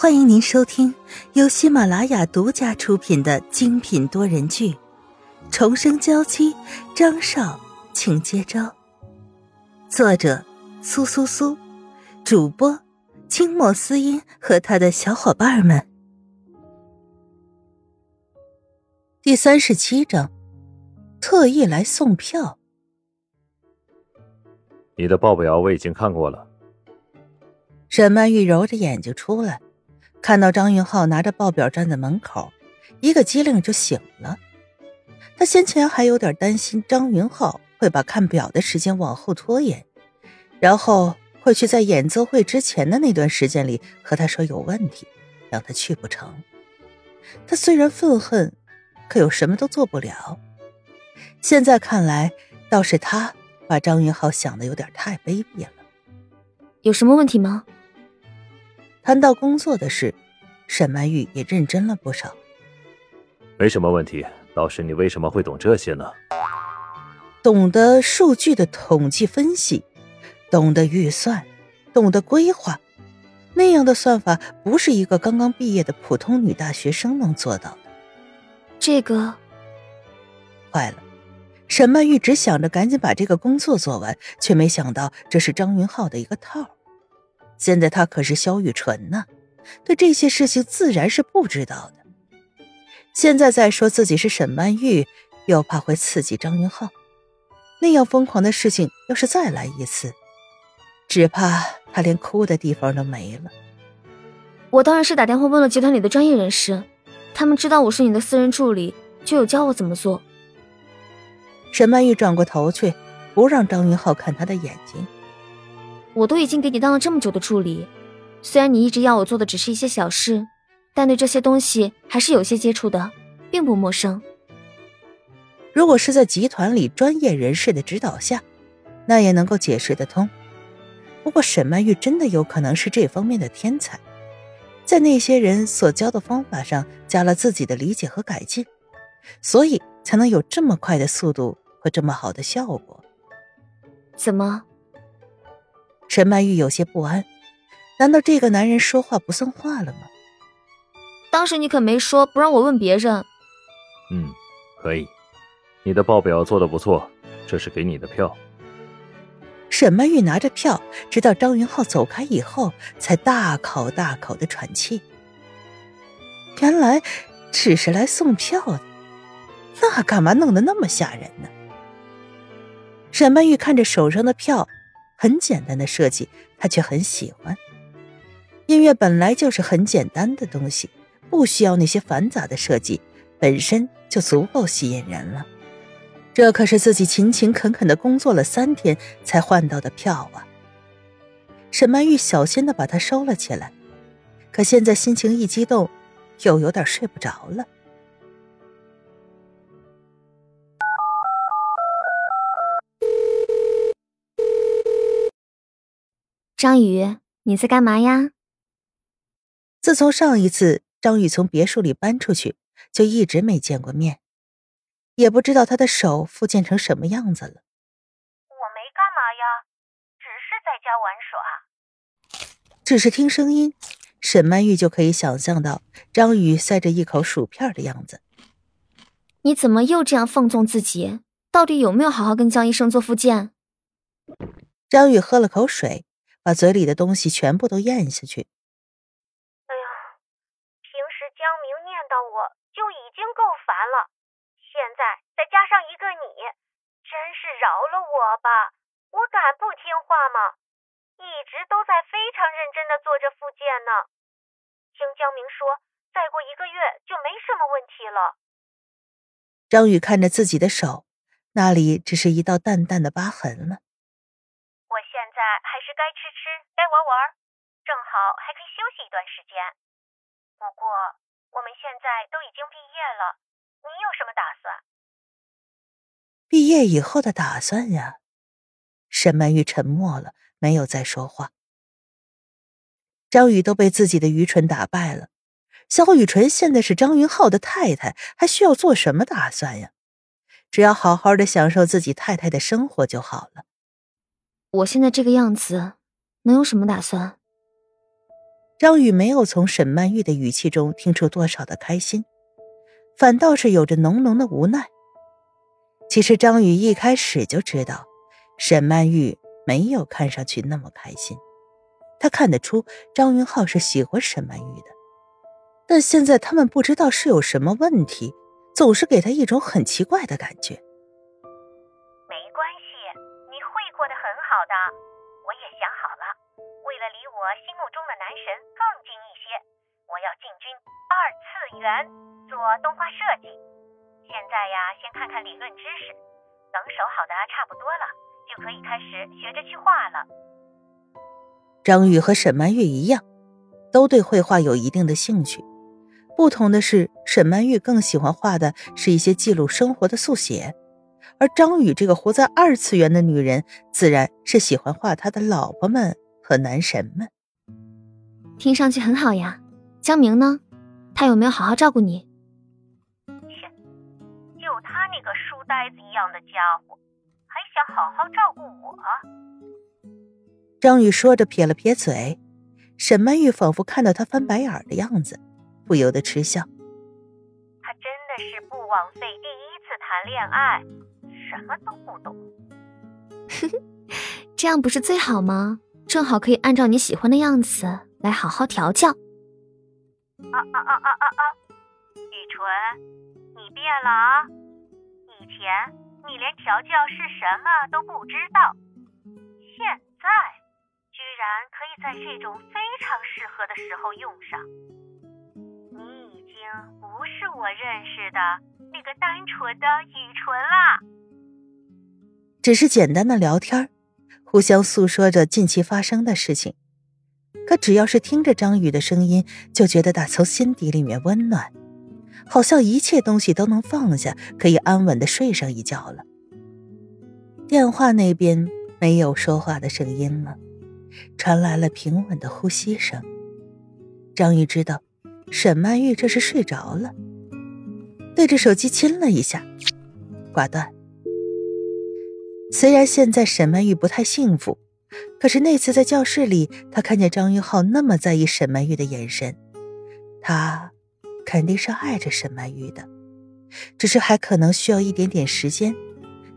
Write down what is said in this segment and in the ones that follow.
欢迎您收听由喜马拉雅独家出品的精品多人剧《重生娇妻》，张少，请接招。作者：苏苏苏，主播：清末思音和他的小伙伴们。第三十七章，特意来送票。你的报表我已经看过了。沈曼玉揉着眼睛出来。看到张云浩拿着报表站在门口，一个机灵就醒了。他先前还有点担心张云浩会把看表的时间往后拖延，然后会去在演奏会之前的那段时间里和他说有问题，让他去不成。他虽然愤恨，可又什么都做不了。现在看来，倒是他把张云浩想的有点太卑鄙了。有什么问题吗？谈到工作的事，沈曼玉也认真了不少。没什么问题，倒是你为什么会懂这些呢？懂得数据的统计分析，懂得预算，懂得规划，那样的算法不是一个刚刚毕业的普通女大学生能做到的。这个坏了，沈曼玉只想着赶紧把这个工作做完，却没想到这是张云浩的一个套。现在他可是萧雨辰呢，对这些事情自然是不知道的。现在再说自己是沈曼玉，又怕会刺激张云浩。那样疯狂的事情要是再来一次，只怕他连哭的地方都没了。我当然是打电话问了集团里的专业人士，他们知道我是你的私人助理，就有教我怎么做。沈曼玉转过头去，不让张云浩看他的眼睛。我都已经给你当了这么久的助理，虽然你一直要我做的只是一些小事，但对这些东西还是有些接触的，并不陌生。如果是在集团里专业人士的指导下，那也能够解释得通。不过沈曼玉真的有可能是这方面的天才，在那些人所教的方法上加了自己的理解和改进，所以才能有这么快的速度和这么好的效果。怎么？沈曼玉有些不安，难道这个男人说话不算话了吗？当时你可没说不让我问别人。嗯，可以。你的报表做的不错，这是给你的票。沈曼玉拿着票，直到张云浩走开以后，才大口大口的喘气。原来只是来送票的，那干嘛弄得那么吓人呢？沈曼玉看着手上的票。很简单的设计，他却很喜欢。音乐本来就是很简单的东西，不需要那些繁杂的设计，本身就足够吸引人了。这可是自己勤勤恳恳的工作了三天才换到的票啊！沈曼玉小心的把它收了起来，可现在心情一激动，又有点睡不着了。张宇，你在干嘛呀？自从上一次张宇从别墅里搬出去，就一直没见过面，也不知道他的手复健成什么样子了。我没干嘛呀，只是在家玩耍。只是听声音，沈曼玉就可以想象到张宇塞着一口薯片的样子。你怎么又这样放纵自己？到底有没有好好跟江医生做复健？张宇喝了口水。把嘴里的东西全部都咽下去。哎呀，平时江明念叨我就已经够烦了，现在再加上一个你，真是饶了我吧！我敢不听话吗？一直都在非常认真的做着复健呢。听江明说，再过一个月就没什么问题了。张宇看着自己的手，那里只是一道淡淡的疤痕了。还是该吃吃，该玩玩，正好还可以休息一段时间。不过我们现在都已经毕业了，你有什么打算？毕业以后的打算呀？沈曼玉沉默了，没有再说话。张宇都被自己的愚蠢打败了。萧雨纯现在是张云浩的太太，还需要做什么打算呀？只要好好的享受自己太太的生活就好了。我现在这个样子，能有什么打算？张宇没有从沈曼玉的语气中听出多少的开心，反倒是有着浓浓的无奈。其实张宇一开始就知道，沈曼玉没有看上去那么开心，他看得出张云浩是喜欢沈曼玉的，但现在他们不知道是有什么问题，总是给他一种很奇怪的感觉。过得很好的。我也想好了，为了离我心目中的男神更近一些，我要进军二次元，做动画设计。现在呀，先看看理论知识，等手好的差不多了，就可以开始学着去画了。张宇和沈曼玉一样，都对绘画有一定的兴趣，不同的是，沈曼玉更喜欢画的是一些记录生活的速写。而张宇这个活在二次元的女人，自然是喜欢画他的老婆们和男神们。听上去很好呀，江明呢？他有没有好好照顾你？切，就他那个书呆子一样的家伙，还想好好照顾我？张宇说着撇了撇嘴，沈曼玉仿佛看到他翻白眼的样子，不由得嗤笑。他真的是不枉费第一次谈恋爱。什么都不懂，这样不是最好吗？正好可以按照你喜欢的样子来好好调教。啊啊啊啊啊啊！雨纯，你变了啊！以前你连调教是什么都不知道，现在居然可以在这种非常适合的时候用上。你已经不是我认识的那个单纯的雨纯了。只是简单的聊天，互相诉说着近期发生的事情。可只要是听着张宇的声音，就觉得打从心底里面温暖，好像一切东西都能放下，可以安稳的睡上一觉了。电话那边没有说话的声音了，传来了平稳的呼吸声。张宇知道，沈曼玉这是睡着了，对着手机亲了一下，挂断。虽然现在沈曼玉不太幸福，可是那次在教室里，他看见张云浩那么在意沈曼玉的眼神，他肯定是爱着沈曼玉的，只是还可能需要一点点时间，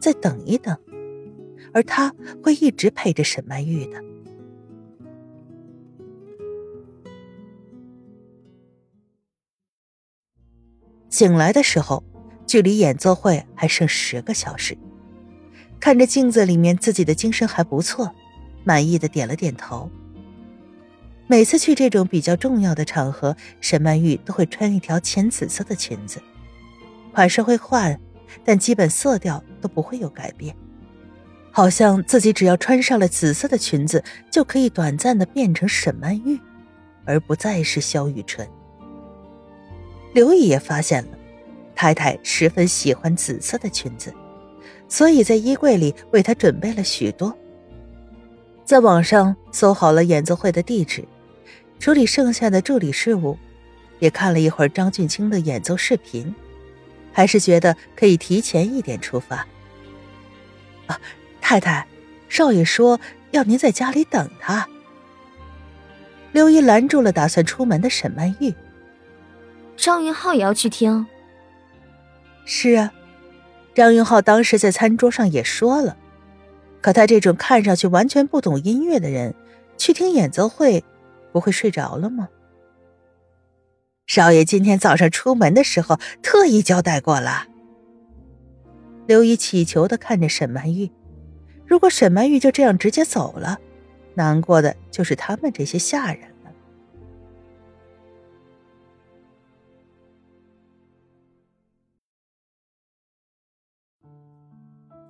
再等一等，而他会一直陪着沈曼玉的。醒来的时候，距离演奏会还剩十个小时。看着镜子里面自己的精神还不错，满意的点了点头。每次去这种比较重要的场合，沈曼玉都会穿一条浅紫色的裙子，款式会换，但基本色调都不会有改变。好像自己只要穿上了紫色的裙子，就可以短暂的变成沈曼玉，而不再是萧雨纯。刘姨也发现了，太太十分喜欢紫色的裙子。所以在衣柜里为他准备了许多。在网上搜好了演奏会的地址，处理剩下的助理事务，也看了一会儿张俊清的演奏视频，还是觉得可以提前一点出发。啊，太太，少爷说要您在家里等他。刘姨拦住了打算出门的沈曼玉。张云浩也要去听。是啊。张云浩当时在餐桌上也说了，可他这种看上去完全不懂音乐的人，去听演奏会，不会睡着了吗？少爷今天早上出门的时候特意交代过了。刘姨乞求的看着沈曼玉，如果沈曼玉就这样直接走了，难过的就是他们这些下人。